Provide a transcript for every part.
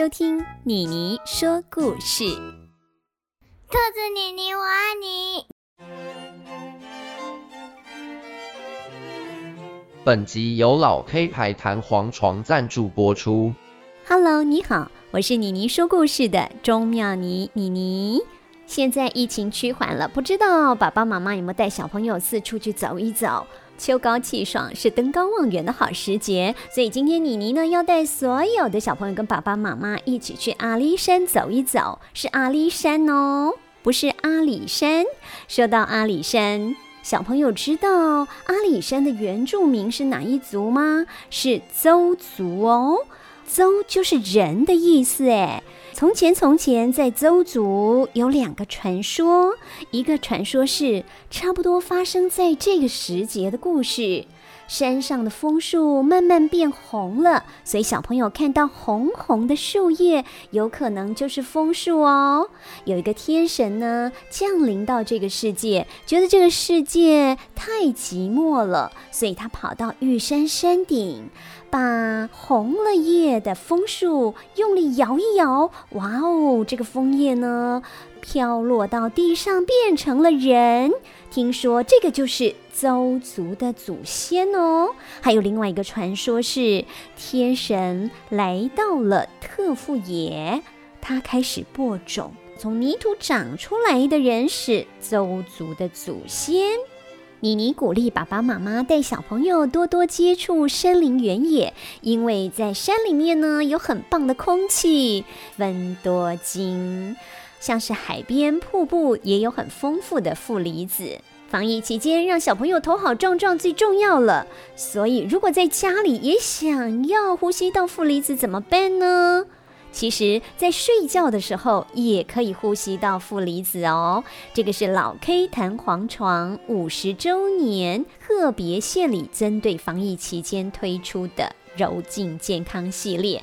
收听妮妮说故事。兔子妮妮，我爱你。本集由老 K 牌弹簧床赞助播出。Hello，你好，我是妮妮说故事的钟妙妮妮妮。现在疫情趋缓了，不知道爸爸妈妈有没有带小朋友四处去走一走？秋高气爽是登高望远的好时节，所以今天妮妮呢要带所有的小朋友跟爸爸妈妈一起去阿里山走一走，是阿里山哦，不是阿里山。说到阿里山，小朋友知道阿里山的原住民是哪一族吗？是邹族哦，邹就是人的意思哎。从前，从前，在邹族有两个传说。一个传说是差不多发生在这个时节的故事：山上的枫树慢慢变红了，所以小朋友看到红红的树叶，有可能就是枫树哦。有一个天神呢，降临到这个世界，觉得这个世界太寂寞了，所以他跑到玉山山顶。把红了叶的枫树用力摇一摇，哇哦，这个枫叶呢，飘落到地上，变成了人。听说这个就是邹族的祖先哦。还有另外一个传说是，天神来到了特富野，他开始播种，从泥土长出来的人是邹族的祖先。妮妮鼓励爸爸妈妈带小朋友多多接触山林原野，因为在山里面呢，有很棒的空气，温多金，像是海边瀑布也有很丰富的负离子。防疫期间让小朋友头好壮壮最重要了，所以如果在家里也想要呼吸到负离子怎么办呢？其实，在睡觉的时候也可以呼吸到负离子哦。这个是老 K 弹簧床五十周年特别献礼，针对防疫期间推出的柔净健康系列，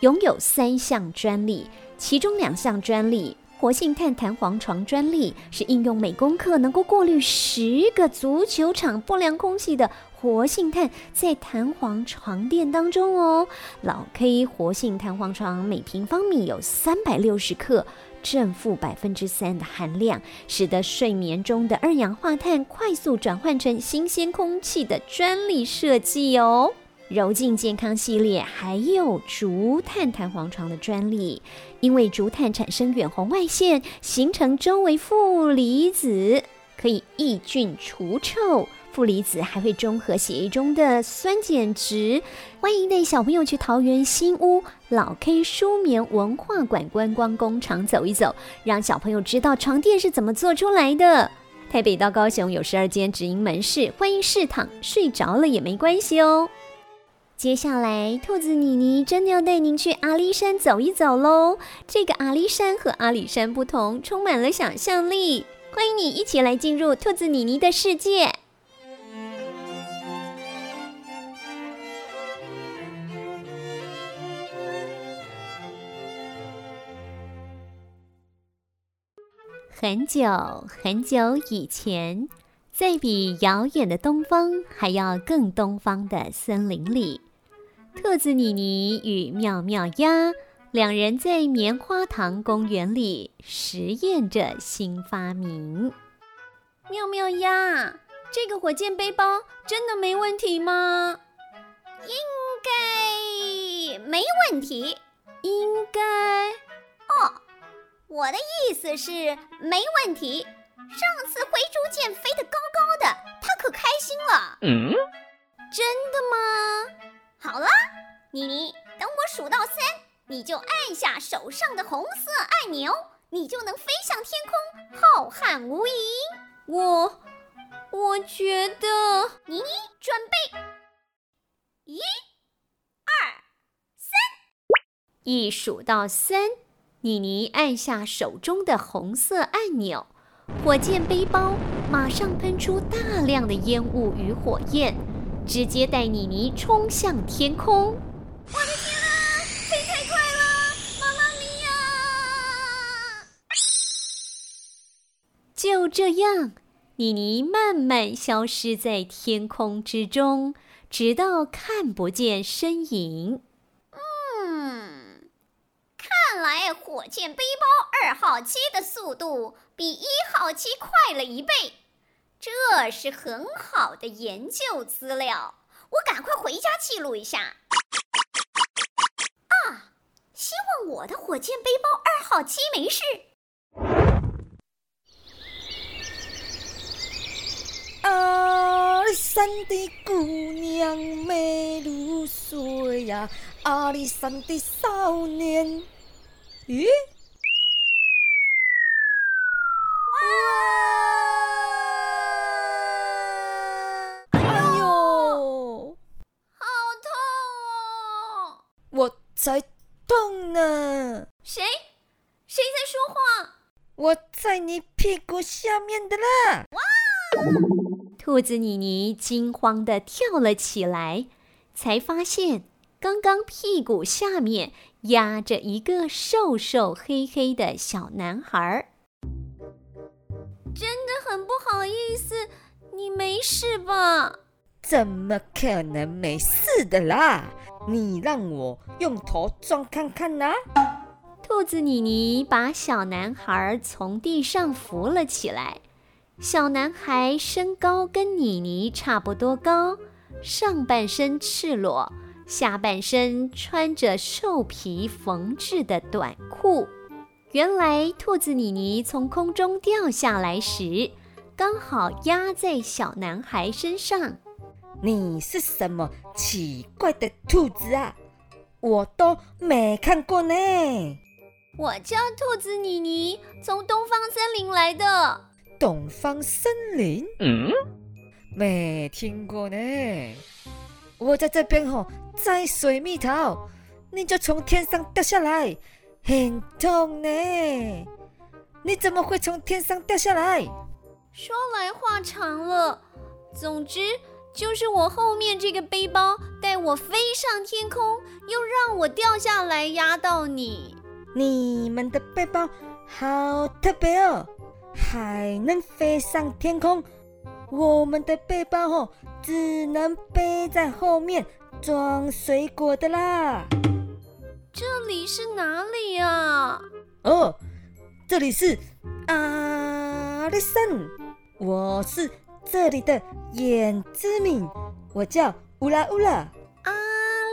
拥有三项专利，其中两项专利。活性炭弹簧床专利是应用每公克能够过滤十个足球场不良空气的活性炭，在弹簧床垫当中哦。老 K 活性弹簧床每平方米有三百六十克，正负百分之三的含量，使得睡眠中的二氧化碳快速转换成新鲜空气的专利设计哦。柔净健康系列还有竹炭弹簧床的专利，因为竹炭产生远红外线，形成周围负离子，可以抑菌除臭。负离子还会中和血液中的酸碱值。欢迎带小朋友去桃园新屋老 K 舒眠文化馆观光工厂走一走，让小朋友知道床垫是怎么做出来的。台北到高雄有十二间直营门市，欢迎试躺，睡着了也没关系哦。接下来，兔子妮妮真的要带您去阿里山走一走喽！这个阿里山和阿里山不同，充满了想象力。欢迎你一起来进入兔子妮妮的世界。很久很久以前，在比遥远的东方还要更东方的森林里。兔子妮妮与妙妙鸭两人在棉花糖公园里实验着新发明。妙妙鸭，这个火箭背包真的没问题吗？应该没问题。应该？哦，我的意思是没问题。上次灰猪剑飞得高高的，它可开心了。嗯？真的吗？好了，妮妮，等我数到三，你就按下手上的红色按钮，你就能飞向天空，浩瀚无垠。我，我觉得，妮妮，准备，一、二、三，一数到三，妮妮按下手中的红色按钮，火箭背包马上喷出大量的烟雾与火焰。直接带妮妮冲向天空！我的天啊，飞太快了，妈妈咪呀！就这样，妮妮慢慢消失在天空之中，直到看不见身影。嗯，火箭背包二号机的速度比一号机快了一倍，这是很好的研究资料。我赶快回家记录一下。啊，希望我的火箭背包二号机没事。阿里山的姑娘美如水呀，阿里山的少年，咦？哇！哎呦，好痛哦！我才痛呢。谁？谁在说话？我在你屁股下面的啦！哇！兔子妮妮惊慌地跳了起来，才发现刚刚屁股下面压着一个瘦瘦黑黑的小男孩。真的很不好意思，你没事吧？怎么可能没事的啦？你让我用头撞看看呐！兔子妮妮把小男孩从地上扶了起来。小男孩身高跟妮妮差不多高，上半身赤裸，下半身穿着兽皮缝制的短裤。原来兔子妮妮从空中掉下来时，刚好压在小男孩身上。你是什么奇怪的兔子啊？我都没看过呢。我叫兔子妮妮，从东方森林来的。东方森林？嗯，没听过呢。我在这边吼，摘水蜜桃，你就从天上掉下来，很痛呢。你怎么会从天上掉下来？说来话长了，总之就是我后面这个背包带我飞上天空，又让我掉下来压到你。你们的背包好特别哦。还能飞上天空，我们的背包哦，只能背在后面装水果的啦。这里是哪里啊？哦，这里是阿里山，我是这里的眼之敏，我叫乌拉乌拉。阿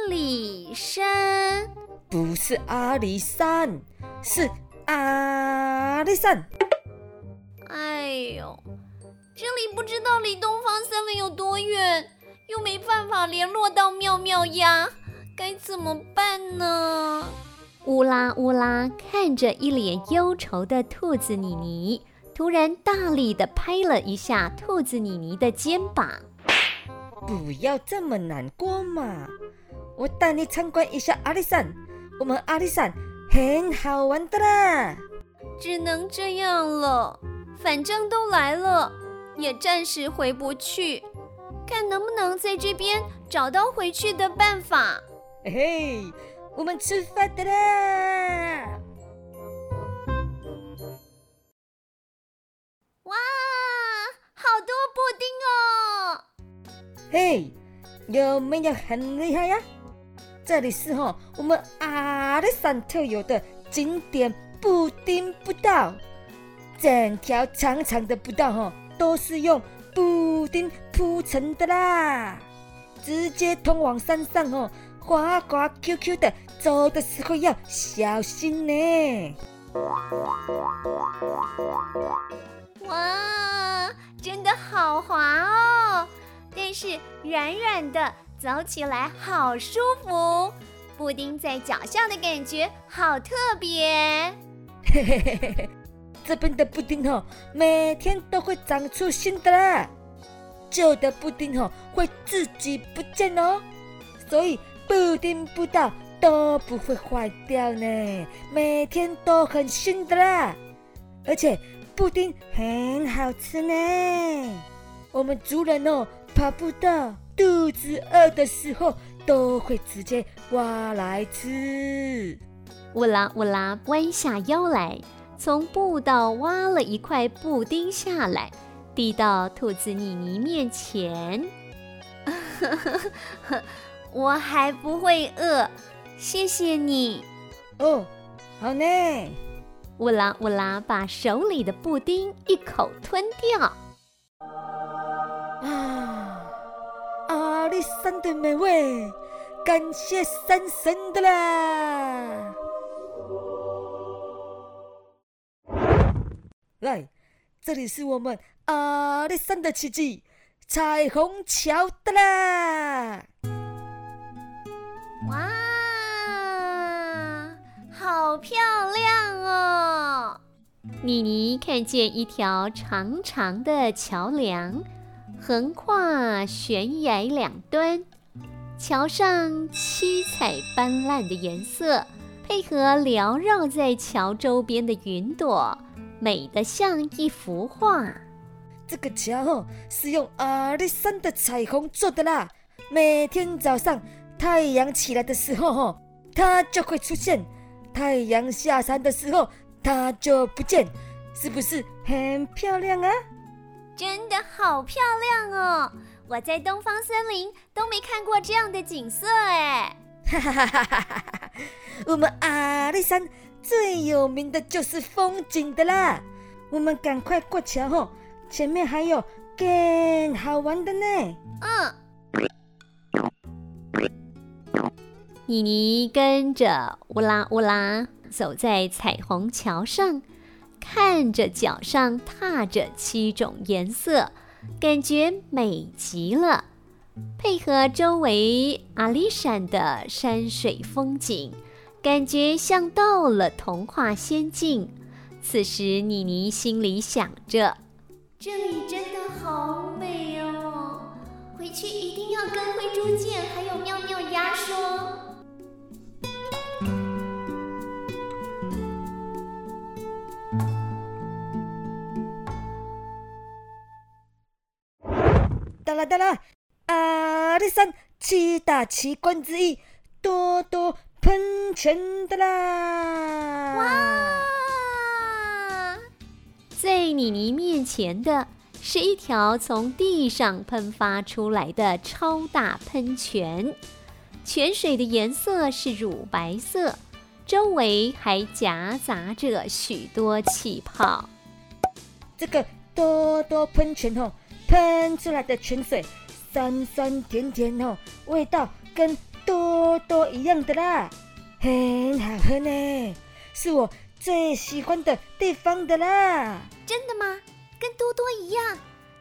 里山？不是阿里山，是阿里山。哎呦，这里不知道离东方森林有多远，又没办法联络到妙妙呀，该怎么办呢？乌拉乌拉看着一脸忧愁的兔子妮妮，突然大力的拍了一下兔子妮妮的肩膀。不要这么难过嘛，我带你参观一下阿里山，我们阿里山很好玩的啦。只能这样了。反正都来了，也暂时回不去，看能不能在这边找到回去的办法。嘿嘿，我们吃饭的啦！哇，好多布丁哦！嘿，有没有很厉害呀？这里是哈我们阿里山特有的景点布丁步道。整条长长的步道哈，都是用布丁铺成的啦，直接通往山上哦，滑滑 Q Q 的，走的时候要小心呢。哇，真的好滑哦，但是软软的，走起来好舒服，布丁在脚下的感觉好特别。嘿嘿嘿嘿嘿。这边的布丁哦，每天都会长出新的啦，旧的布丁哦会自己不见哦，所以布丁布道都不会坏掉呢，每天都很新的啦，而且布丁很好吃呢。我们族人哦跑步到肚子饿的时候，都会直接挖来吃。乌拉乌拉弯下腰来。从布道挖了一块布丁下来，递到兔子妮妮面前。我还不会饿，谢谢你。哦，好呢。乌拉乌拉把手里的布丁一口吞掉。啊，阿里山的美味，感谢山神的啦！来，这里是我们阿里山的奇迹——彩虹桥的啦！哇，好漂亮哦！妮妮看见一条长长的桥梁，横跨悬崖两端，桥上七彩斑斓的颜色，配合缭绕在桥周边的云朵。美得像一幅画。这个桥哦，是用阿里山的彩虹做的啦。每天早上太阳起来的时候，哦，它就会出现；太阳下山的时候，它就不见。是不是很漂亮啊？真的好漂亮哦！我在东方森林都没看过这样的景色哎。哈哈哈哈哈哈！我们阿里山。最有名的就是风景的啦，我们赶快过桥哦，前面还有更好玩的呢。嗯。妮妮跟着乌拉乌拉走在彩虹桥上，看着脚上踏着七种颜色，感觉美极了，配合周围阿里山的山水风景。感觉像到了童话仙境。此时，妮妮心里想着：“这里真的好美哦，回去一定要跟灰猪见还有妙妙鸭说。”哒啦哒啦，阿里山七大奇观之一，多多。喷泉的啦！哇，在妮妮面前的是一条从地上喷发出来的超大喷泉，泉水的颜色是乳白色，周围还夹杂着许多气泡。这个多多喷泉哦，喷出来的泉水酸酸甜甜哦，味道跟。多多一样的啦，很好喝呢，是我最喜欢的地方的啦。真的吗？跟多多一样，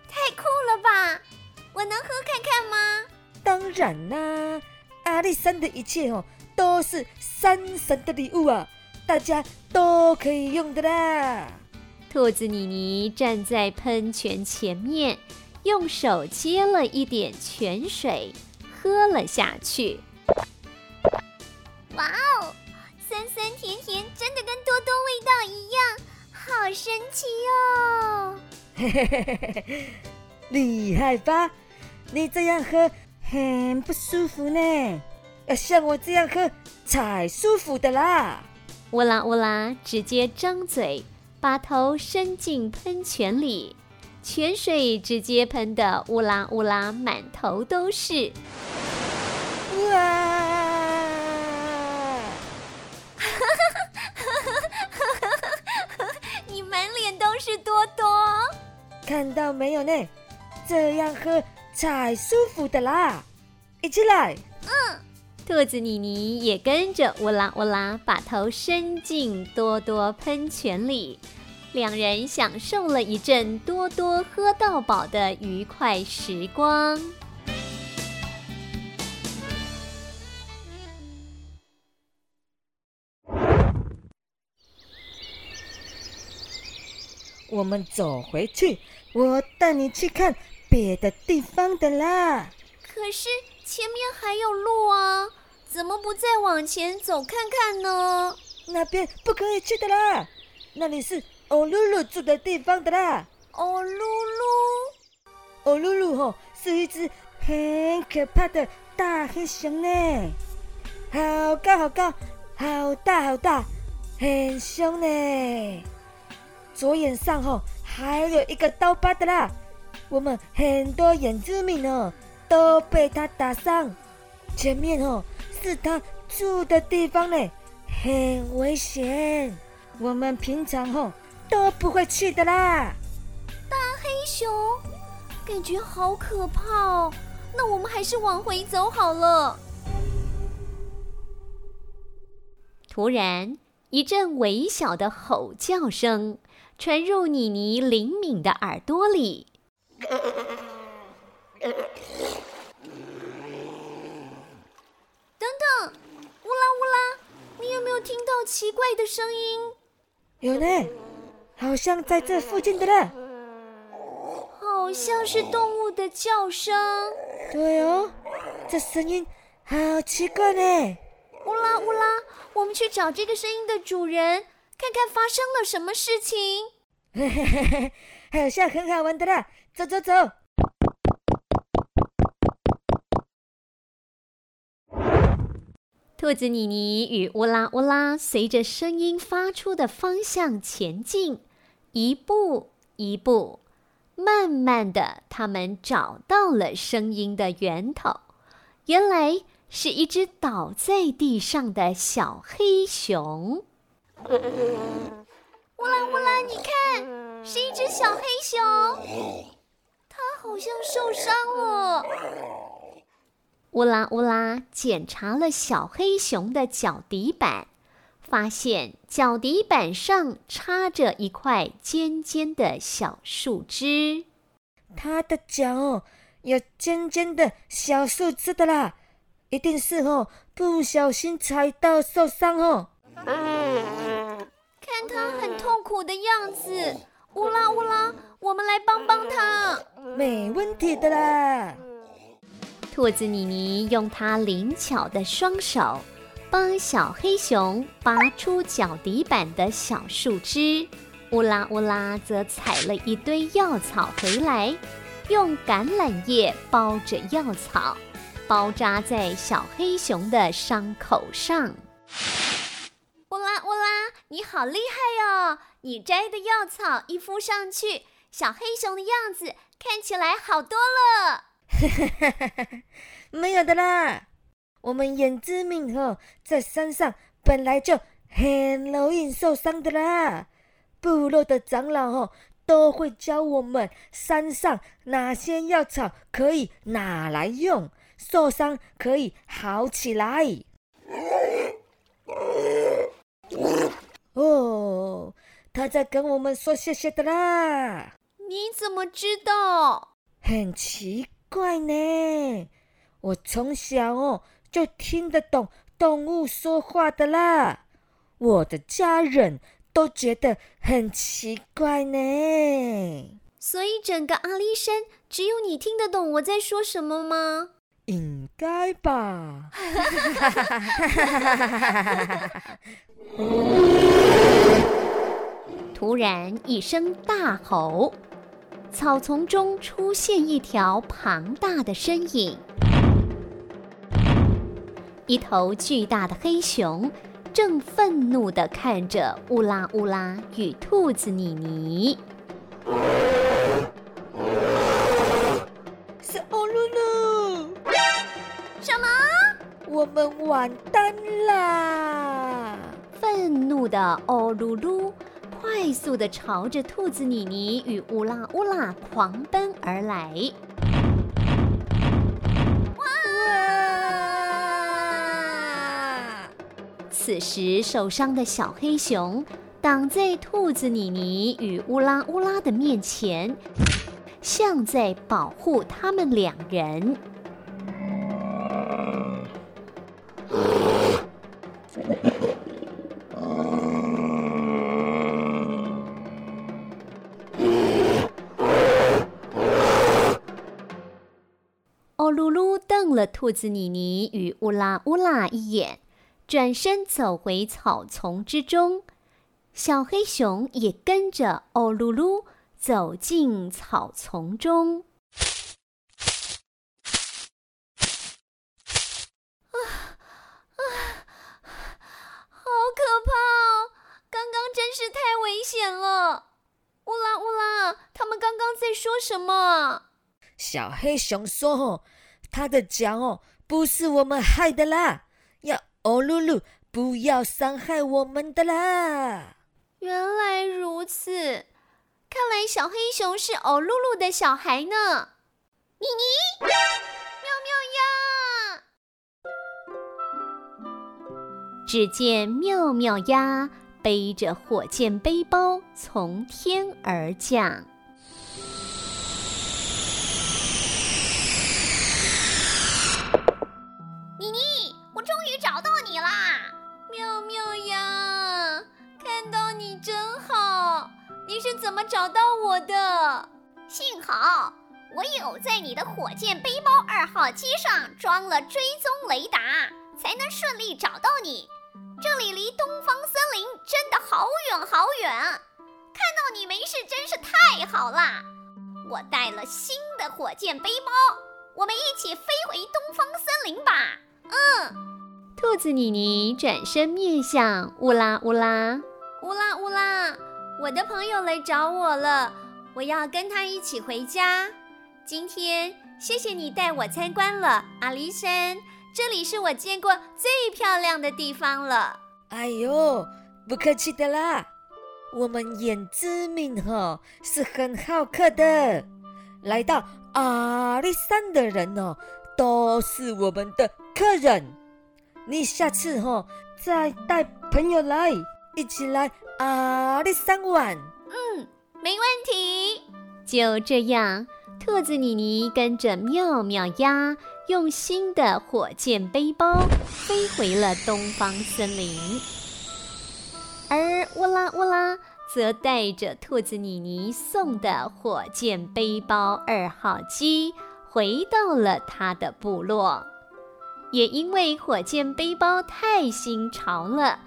太酷了吧！我能喝看看吗？当然啦，阿里山的一切哦，都是山神的礼物啊，大家都可以用的啦。兔子妮妮站在喷泉前面，用手接了一点泉水，喝了下去。哇哦，酸酸甜甜，真的跟多多味道一样，好神奇哦！厉害吧？你这样喝很不舒服呢，要像我这样喝才舒服的啦！乌拉乌拉，直接张嘴，把头伸进喷泉里，泉水直接喷得乌拉乌拉满头都是。看到没有呢？这样喝才舒服的啦！一起来，嗯，兔子妮妮也跟着乌拉乌拉，把头伸进多多喷泉里，两人享受了一阵多多喝到饱的愉快时光。我们走回去，我带你去看别的地方的啦。可是前面还有路啊，怎么不再往前走看看呢？那边不可以去的啦，那里是欧露露住的地方的啦。欧露露，欧露露吼是一只很可怕的大黑熊呢，好高好高，好大好大，很凶呢。左眼上哦，还有一个刀疤的啦。我们很多原住民哦都被他打伤。前面哦是他住的地方呢，很危险，我们平常哦都不会去的啦。大黑熊，感觉好可怕哦。那我们还是往回走好了。突然，一阵微小的吼叫声传入妮妮灵敏的耳朵里。等等，乌拉乌拉，你有没有听到奇怪的声音？有呢，好像在这附近的呢。好像是动物的叫声。对哦，这声音好奇怪呢。乌拉乌拉，我们去找这个声音的主人，看看发生了什么事情。嘿嘿嘿嘿，好像很好玩的啦，走走走。兔子妮妮与乌拉乌拉随着声音发出的方向前进，一步一步，慢慢的，他们找到了声音的源头。原来是一只倒在地上的小黑熊。乌拉乌拉，你看，是一只小黑熊，它好像受伤了。乌拉乌拉检查了小黑熊的脚底板，发现脚底板上插着一块尖尖的小树枝。它的脚哦，有尖尖的小树枝的啦，一定是哦不小心踩到受伤哦。看它很痛苦的样子，乌拉乌拉，我们来帮帮它。没问题的啦。兔子妮妮用它灵巧的双手，帮小黑熊拔出脚底板的小树枝。乌拉乌拉则采了一堆药草回来，用橄榄叶包着药草，包扎在小黑熊的伤口上。你好厉害哦！你摘的药草一敷上去，小黑熊的样子看起来好多了。没有的啦，我们眼之命哦，在山上本来就很容易受伤的啦。部落的长老哦，都会教我们山上哪些药草可以拿来用，受伤可以好起来。哦，他在跟我们说谢谢的啦。你怎么知道？很奇怪呢，我从小哦就听得懂动物说话的啦，我的家人都觉得很奇怪呢。所以整个阿里山只有你听得懂我在说什么吗？应该吧。突然一声大吼。草丛中出现一条庞大的身影，一头巨大的黑熊正愤怒地看着乌拉乌拉与兔子妮妮。什么？我们完蛋啦！愤怒的欧噜噜。快速地朝着兔子妮妮与乌拉乌拉狂奔而来。哇！此时受伤的小黑熊挡在兔子妮妮与乌拉乌拉的面前，像在保护他们两人。兔子妮妮与乌拉乌拉一眼，转身走回草丛之中。小黑熊也跟着欧噜噜走进草丛中。啊啊！好可怕哦！刚刚真是太危险了。乌拉乌拉，他们刚刚在说什么？小黑熊说：“他的脚哦，不是我们害的啦，要欧噜噜不要伤害我们的啦。原来如此，看来小黑熊是欧露露的小孩呢。妮妮，妙妙鸭！只见妙妙鸭背着火箭背包从天而降。妙呀，看到你真好。你是怎么找到我的？幸好。我有在你的火箭背包二号机上装了追踪雷达，才能顺利找到你。这里离东方森林真的好远好远，看到你没事真是太好啦！我带了新的火箭背包，我们一起飞回东方森林吧。嗯，兔子妮妮转身面向乌拉乌拉，乌拉乌拉，我的朋友来找我了，我要跟他一起回家。今天谢谢你带我参观了阿里山，这里是我见过最漂亮的地方了。哎呦，不客气的啦，我们原住民哈是很好客的，来到阿里山的人哦都是我们的客人。你下次哈再带朋友来，一起来阿里山玩。嗯，没问题。就这样。兔子妮妮跟着妙妙鸭，用新的火箭背包飞回了东方森林，而乌拉乌拉则带着兔子妮妮送的火箭背包二号机回到了他的部落。也因为火箭背包太新潮了，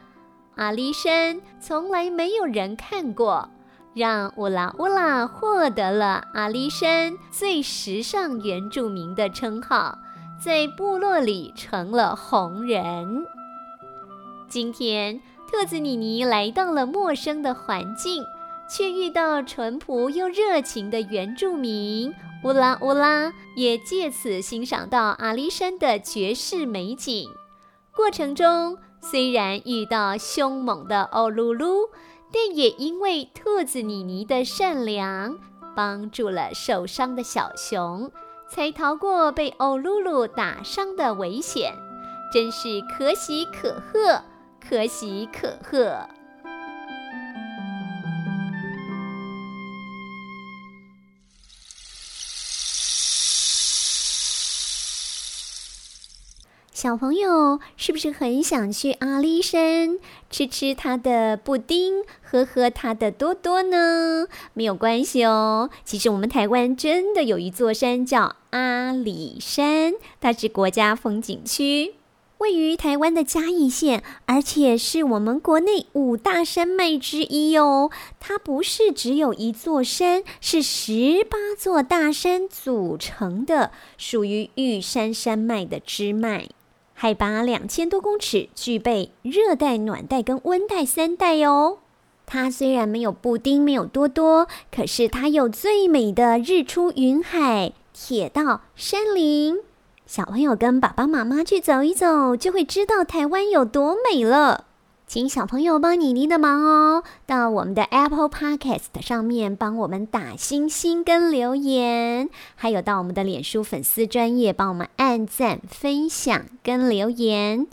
阿里山从来没有人看过。让乌拉乌拉获得了阿里山最时尚原住民的称号，在部落里成了红人。今天，兔子妮妮来到了陌生的环境，却遇到淳朴又热情的原住民。乌拉乌拉也借此欣赏到阿里山的绝世美景。过程中，虽然遇到凶猛的欧噜噜。但也因为兔子妮妮的善良，帮助了受伤的小熊，才逃过被欧噜噜打伤的危险，真是可喜可贺，可喜可贺。小朋友是不是很想去阿里山吃吃它的布丁，喝喝它的多多呢？没有关系哦。其实我们台湾真的有一座山叫阿里山，它是国家风景区，位于台湾的嘉义县，而且是我们国内五大山脉之一哦。它不是只有一座山，是十八座大山组成的，属于玉山山脉的支脉。海拔两千多公尺，具备热带、暖带跟温带三带哦。它虽然没有布丁，没有多多，可是它有最美的日出云海、铁道、山林。小朋友跟爸爸妈妈去走一走，就会知道台湾有多美了。请小朋友帮妮妮的忙哦，到我们的 Apple Podcast 上面帮我们打星星跟留言，还有到我们的脸书粉丝专页帮我们按赞、分享跟留言。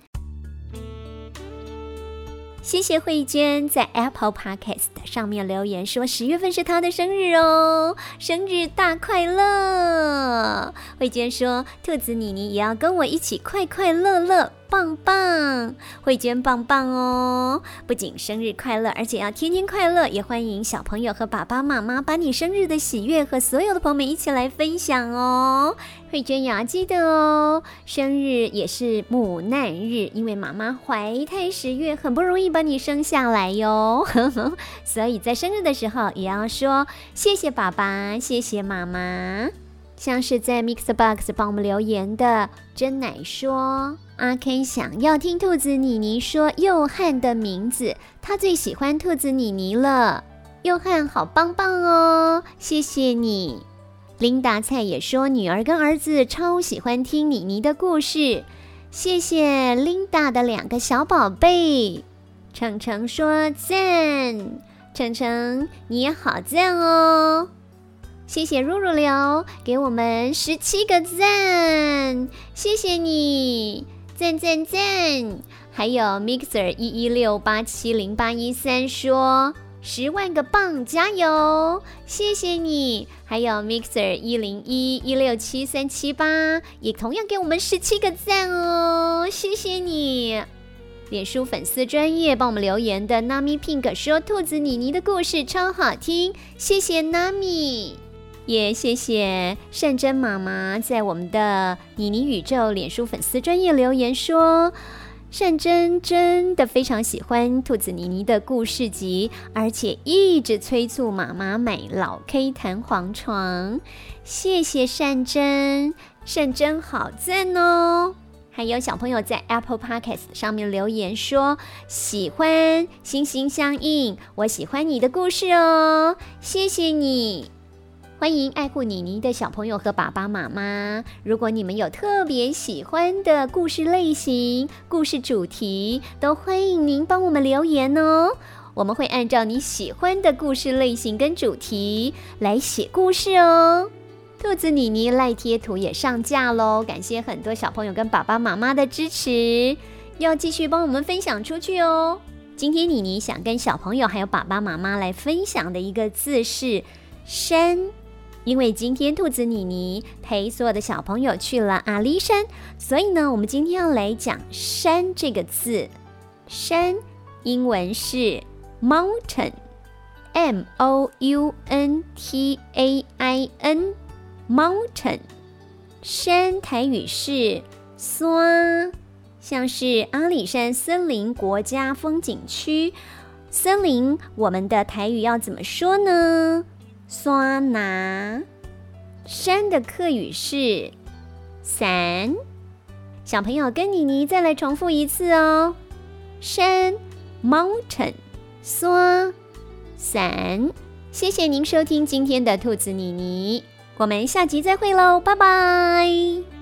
谢谢慧娟在 Apple Podcast 上面留言说十月份是她的生日哦，生日大快乐！慧娟说兔子妮妮也要跟我一起快快乐乐，棒棒！慧娟棒棒哦，不仅生日快乐，而且要天天快乐。也欢迎小朋友和爸爸妈妈把你生日的喜悦和所有的朋友们一起来分享哦。慧娟也要记得哦，生日也是母难日，因为妈妈怀胎十月，很不容易把你生下来哟。所以在生日的时候，也要说谢谢爸爸，谢谢妈妈。像是在 Mixbox 帮我们留言的真奶说，阿 K 想要听兔子妮妮说佑汉的名字，他最喜欢兔子妮妮了。佑汉好棒棒哦，谢谢你。琳达菜也说，女儿跟儿子超喜欢听妮妮的故事。谢谢 Linda 的两个小宝贝。程程说赞，程程你也好赞哦。谢谢入入流给我们十七个赞，谢谢你，赞赞赞。还有 Mixer 一一六八七零八一三说。十万个棒，加油！谢谢你。还有 Mixer 一零一一六七三七八，也同样给我们十七个赞哦，谢谢你。脸书粉丝专业帮我们留言的 Nami Pink 说：“兔子妮妮的故事超好听，谢谢 Nami。”也谢谢善珍妈妈在我们的妮妮宇宙脸书粉丝专业留言说。善珍真的非常喜欢兔子妮妮的故事集，而且一直催促妈妈买老 K 弹簧床。谢谢善珍，善珍好赞哦！还有小朋友在 Apple Podcast 上面留言说喜欢，心心相印，我喜欢你的故事哦，谢谢你。欢迎爱护妮妮的小朋友和爸爸妈妈。如果你们有特别喜欢的故事类型、故事主题，都欢迎您帮我们留言哦。我们会按照你喜欢的故事类型跟主题来写故事哦。兔子妮妮赖贴图也上架喽，感谢很多小朋友跟爸爸妈妈的支持，要继续帮我们分享出去哦。今天妮妮想跟小朋友还有爸爸妈妈来分享的一个字是“山”。因为今天兔子妮妮陪所有的小朋友去了阿里山，所以呢，我们今天要来讲“山”这个字。山，英文是 mountain，m o u n t a i n，mountain。山台语是山，像是阿里山森林国家风景区。森林，我们的台语要怎么说呢？山拿，山的客语是山。小朋友跟妮妮再来重复一次哦。山，mountain，山，山。谢谢您收听今天的兔子妮妮，我们下集再会喽，拜拜。